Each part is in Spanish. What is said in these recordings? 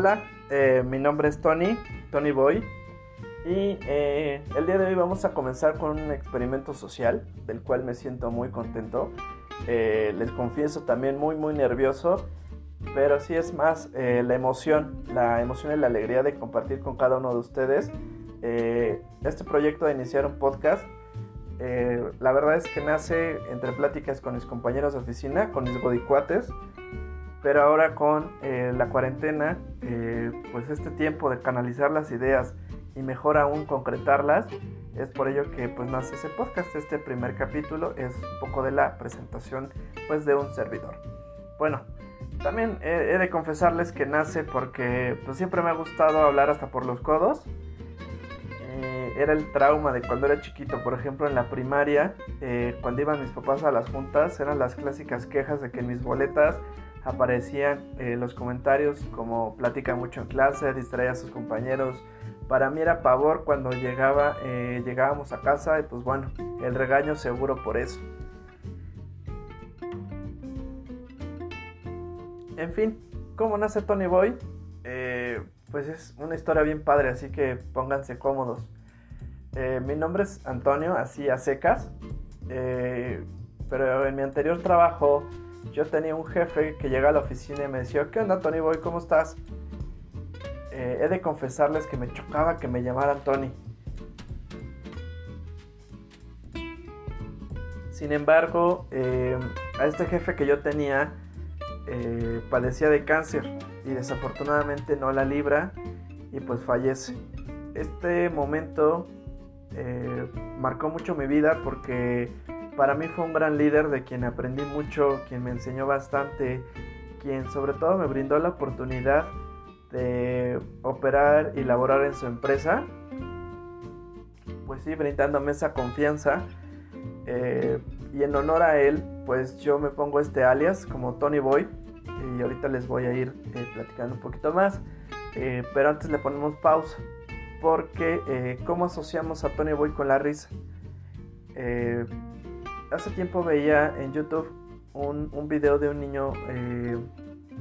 Hola, eh, mi nombre es Tony, Tony Boy, y eh, el día de hoy vamos a comenzar con un experimento social del cual me siento muy contento. Eh, les confieso también muy muy nervioso, pero sí es más la emoción, la emoción y la alegría de compartir con cada uno de ustedes este proyecto de iniciar un podcast. la verdad es que nace entre pláticas con mis compañeros de oficina, con mis godicuates pero ahora con eh, la cuarentena, eh, pues este tiempo de canalizar las ideas y mejor aún concretarlas, es por ello que pues nace ese podcast. Este primer capítulo es un poco de la presentación pues de un servidor. Bueno, también he, de confesarles que nace porque pues siempre me ha gustado hablar hasta por los codos. Eh, era el trauma de cuando era chiquito, por ejemplo en la primaria, cuando iban mis papás a las juntas, eran las clásicas quejas de que mis boletas aparecían eh, los comentarios como platica mucho en clase, distrae a sus compañeros. Para mí era pavor cuando llegaba, eh, llegábamos a casa y pues bueno, el regaño seguro por eso. En fin, ¿cómo nace Tony Boy? Eh, pues es una historia bien padre, así que pónganse cómodos. mi nombre es Antonio, así a secas, pero en mi anterior trabajo yo tenía un jefe que llega a la oficina y me decía, ¿qué onda Tony Boy? ¿Cómo estás? Eh, he de confesarles que me chocaba que me llamaran Tony. Sin embargo, eh, a este jefe que yo tenía eh, padecía de cáncer y desafortunadamente no la libra y pues fallece. Este momento marcó mucho mi vida porque para mí fue un gran líder de quien aprendí mucho, quien me enseñó bastante, quien sobre todo me brindó la oportunidad de operar y laborar en su empresa. Pues sí, brindándome esa confianza. Eh, y en honor a él, pues yo me pongo este alias como Tony Boy. Y ahorita les voy a ir eh, platicando un poquito más. Eh, pero antes le ponemos pausa. Porque, ¿cómo asociamos a Tony Boy con la risa? Hace tiempo veía en YouTube un, un video de un niño eh,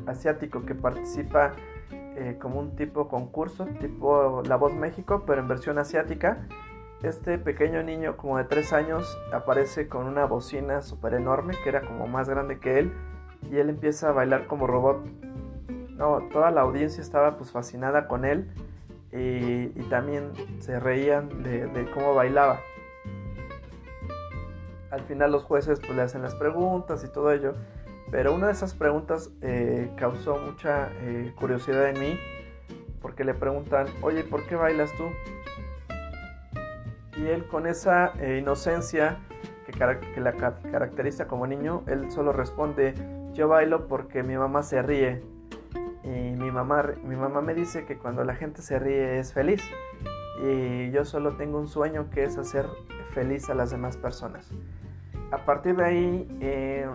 asiático que participa eh, como un tipo concurso, tipo La Voz México, pero en versión asiática. Este pequeño niño como de 3 años aparece con una bocina súper enorme que era como más grande que él y él empieza a bailar como robot. No, toda la audiencia estaba pues fascinada con él y, también se reían de, de cómo bailaba al final los jueces pues, le hacen las preguntas y todo ello. Pero una de esas preguntas eh, causó mucha eh, curiosidad en mí porque le preguntan, oye, ¿por qué bailas tú? Y él con esa eh, inocencia que, la caracteriza como niño, él solo responde, yo bailo porque mi mamá se ríe. Y mi mamá, mi mamá me dice que cuando la gente se ríe es feliz. Y yo solo tengo un sueño que es hacer feliz a las demás personas a partir de ahí eh,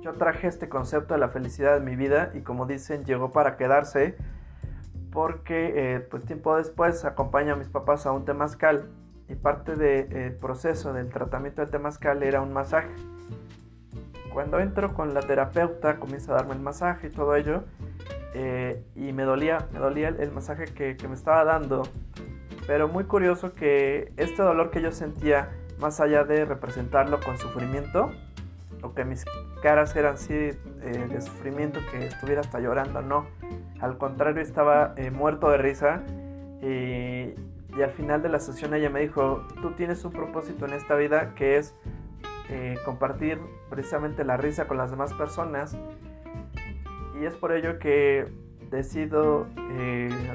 yo traje este concepto de la felicidad en mi vida y como dicen llegó para quedarse porque eh, pues tiempo después acompaño a mis papás a un temazcal y parte del eh, proceso del tratamiento del temazcal era un masaje. Cuando entro con la terapeuta comienza a darme el masaje y todo ello y me dolía, me dolía el, masaje que, me estaba dando pero muy curioso que este dolor que yo sentía más allá de representarlo con sufrimiento, o que mis caras eran así eh, de sufrimiento, que estuviera hasta llorando, no. Al contrario, estaba eh, muerto de risa y, al final de la sesión ella me dijo, tú tienes un propósito en esta vida que es eh, compartir precisamente la risa con las demás personas y es por ello que decido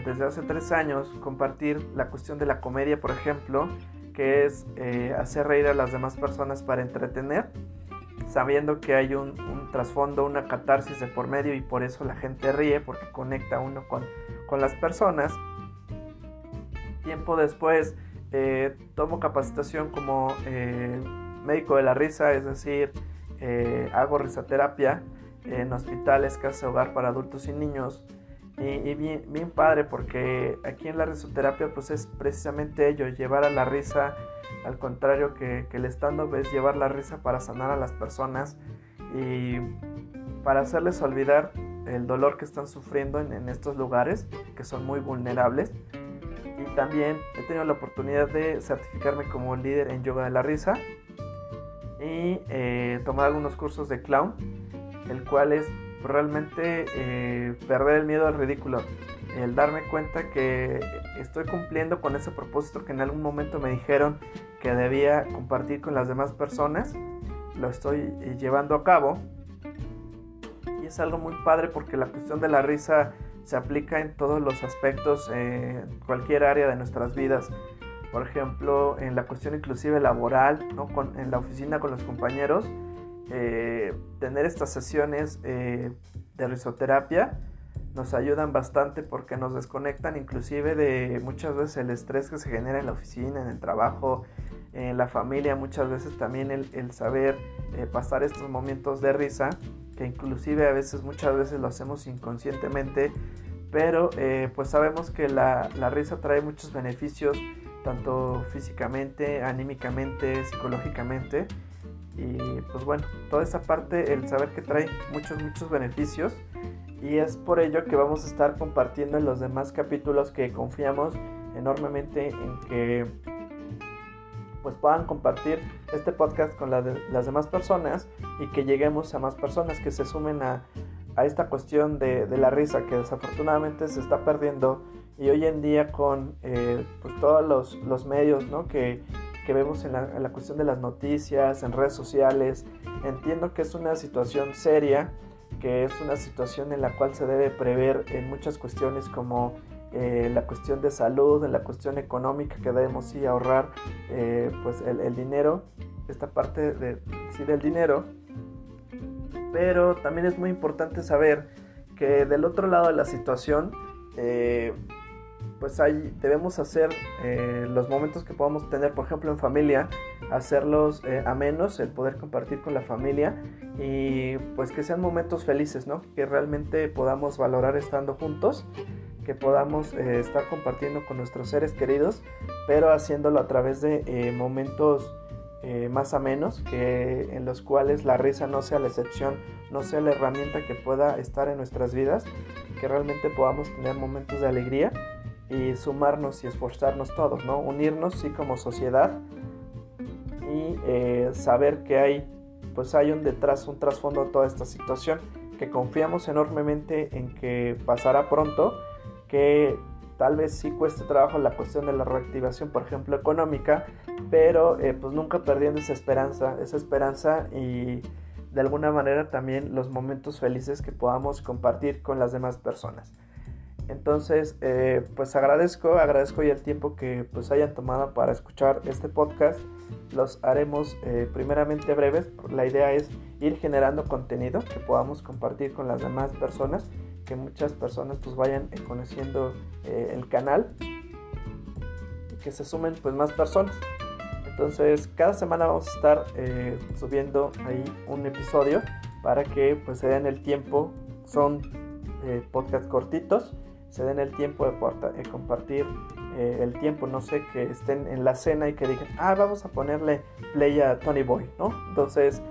desde hace tres años compartir la cuestión de la comedia, por ejemplo, que es eh, hacer reír a las demás personas para entretener, sabiendo que hay un, trasfondo, una catarsis de por medio y por eso la gente ríe, porque conecta uno con, las personas. Tiempo después eh, tomo capacitación como eh, médico de la risa, es decir, hago risoterapia en hospitales, casas de hogar para adultos y niños y, bien, bien, padre porque aquí en la risoterapia pues es precisamente ello, llevar a la risa, al contrario que, que el stand-up es llevar la risa para sanar a las personas y para hacerles olvidar el dolor que están sufriendo en, estos lugares que son muy vulnerables. Y también he tenido la oportunidad de certificarme como líder en yoga de la risa y eh, tomar algunos cursos de clown, el cual es realmente eh, perder el miedo al ridículo, el darme cuenta que estoy cumpliendo con ese propósito que en algún momento me dijeron que debía compartir con las demás personas, lo estoy eh, llevando a cabo y es algo muy padre porque la cuestión de la risa se aplica en todos los aspectos, en cualquier área de nuestras vidas. Por ejemplo, en la cuestión inclusive laboral, ¿no? en la oficina con los compañeros, eh, tener estas sesiones eh, de risoterapia nos ayudan bastante porque nos desconectan inclusive de muchas veces el estrés que se genera en la oficina, en el trabajo, en la familia, muchas veces también el, saber eh, pasar estos momentos de risa, que inclusive a veces, muchas veces lo hacemos inconscientemente, pero pues sabemos que la, la risa trae muchos beneficios, tanto físicamente, anímicamente, psicológicamente, y pues bueno, toda esa parte, el saber que trae muchos, muchos beneficios. Y es por ello que vamos a estar compartiendo en los demás capítulos que confiamos enormemente en que pues puedan compartir este podcast con las demás personas y que lleguemos a más personas que se sumen a, a esta cuestión de, de, la risa que desafortunadamente se está perdiendo y hoy en día con eh, pues todos los, los medios ¿no? que, que vemos en la, cuestión de las noticias, en redes sociales. Entiendo que es una situación seria, que es una situación en la cual se debe prever en muchas cuestiones como eh, la cuestión de salud, en la cuestión económica que debemos sí ahorrar eh, pues el, dinero, esta parte de, sí, del dinero. Pero también es muy importante saber que del otro lado de la situación eh, pues ahí debemos hacer eh, los momentos que podamos tener, por ejemplo, en familia, hacerlos eh, a menos, el poder compartir con la familia y pues que sean momentos felices, ¿no? Que realmente podamos valorar estando juntos, que podamos eh, estar compartiendo con nuestros seres queridos, pero haciéndolo a través de momentos más a menos, que en los cuales la risa no sea la excepción, no sea la herramienta que pueda estar en nuestras vidas, que realmente podamos tener momentos de alegría y sumarnos y esforzarnos todos, ¿no? Unirnos, sí, como sociedad y eh, saber que hay, pues hay un detrás, un trasfondo de toda esta situación, que confiamos enormemente en que pasará pronto, que tal vez sí cueste trabajo la cuestión de la reactivación, por ejemplo, económica, pero eh, pues nunca perdiendo esa esperanza, esa esperanza y de alguna manera también los momentos felices que podamos compartir con las demás personas. Entonces, eh, pues agradezco, agradezco el tiempo que pues hayan tomado para escuchar este podcast. Los haremos eh, primeramente breves. La idea es ir generando contenido que podamos compartir con las demás personas, que muchas personas pues vayan eh, conociendo el canal y que se sumen pues más personas. Entonces, cada semana vamos a estar subiendo ahí un episodio para que pues se den el tiempo. Son podcasts cortitos se den el tiempo de, compartir eh, el tiempo, no sé, que estén en la cena y que digan, ah, vamos a ponerle play a Tony Boy, ¿no? Entonces,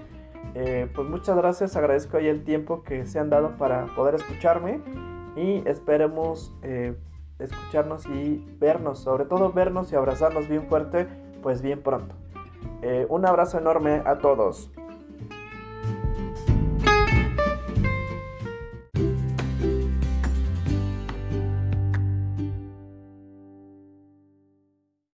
eh, pues muchas gracias, agradezco ahí el tiempo que se han dado para poder escucharme y esperemos eh, escucharnos y vernos, sobre todo vernos y abrazarnos bien fuerte, pues bien pronto. un abrazo enorme a todos.